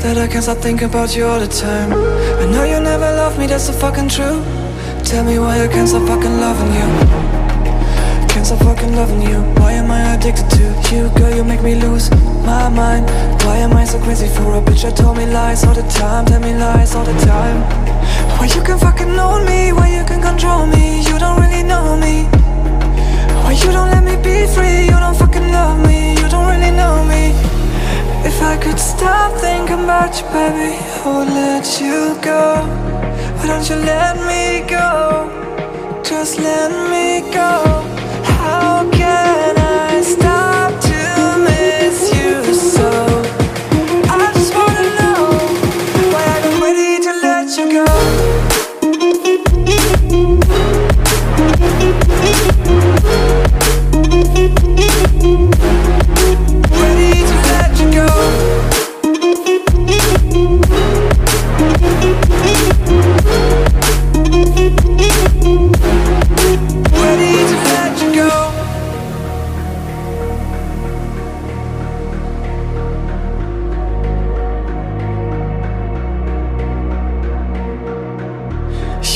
that I can't stop thinking about you all the time. I know you never loved me, that's so fucking true. Tell me why I can't stop fucking loving you. Can't stop fucking loving you. Why am I addicted to you, girl? You make me lose my mind. Why am I so crazy for a bitch that told me lies all the time? Tell me lies all the time. Why you can fucking own me? Why baby, I would let you go. Why don't you let me go? Just let me go.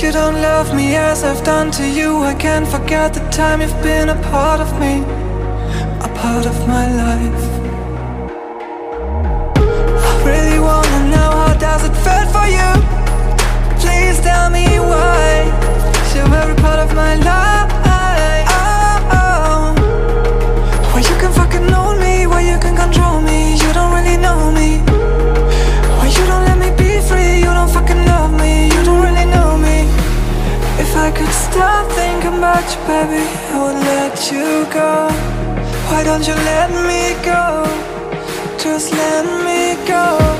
You don't love me as I've done to you. I can't forget the time you've been a part of me, a part of my life. I really wanna know how does it feel for you? Please tell me why. You're every part of my life. Baby, I would let you go. Why don't you let me go? Just let me go.